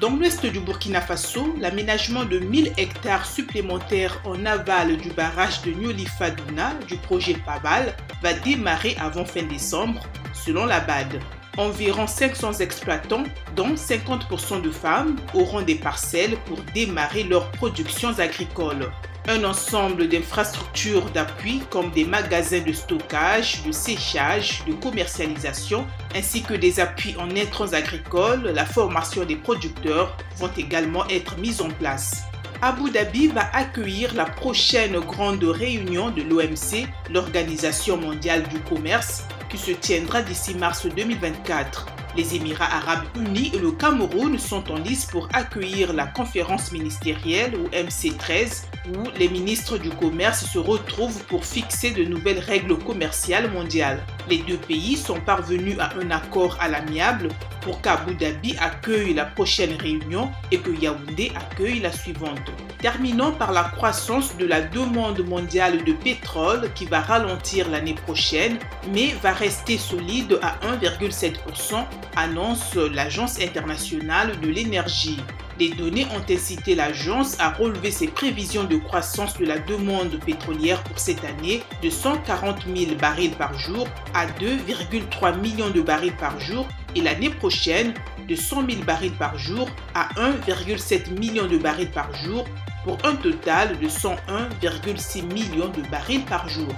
Dans l'ouest du Burkina Faso, l'aménagement de 1000 hectares supplémentaires en aval du barrage de Nyolifadouna du projet PABAL va démarrer avant fin décembre, selon la BAD. Environ 500 exploitants, dont 50% de femmes, auront des parcelles pour démarrer leurs productions agricoles un ensemble d'infrastructures d'appui comme des magasins de stockage, de séchage, de commercialisation, ainsi que des appuis en intrants agricoles, la formation des producteurs vont également être mises en place. Abu Dhabi va accueillir la prochaine grande réunion de l'OMC, l'Organisation mondiale du commerce, qui se tiendra d'ici mars 2024. Les Émirats arabes unis et le Cameroun sont en lice pour accueillir la conférence ministérielle ou MC13 où les ministres du commerce se retrouvent pour fixer de nouvelles règles commerciales mondiales. Les deux pays sont parvenus à un accord à l'amiable pour qu'Abu Dhabi accueille la prochaine réunion et que Yaoundé accueille la suivante. Terminons par la croissance de la demande mondiale de pétrole qui va ralentir l'année prochaine mais va rester solide à 1,7%, annonce l'Agence internationale de l'énergie. Les données ont incité l'agence à relever ses prévisions de croissance de la demande pétrolière pour cette année de 140 000 barils par jour à 2,3 millions de barils par jour et l'année prochaine de 100 000 barils par jour à 1,7 million de barils par jour pour un total de 101,6 millions de barils par jour.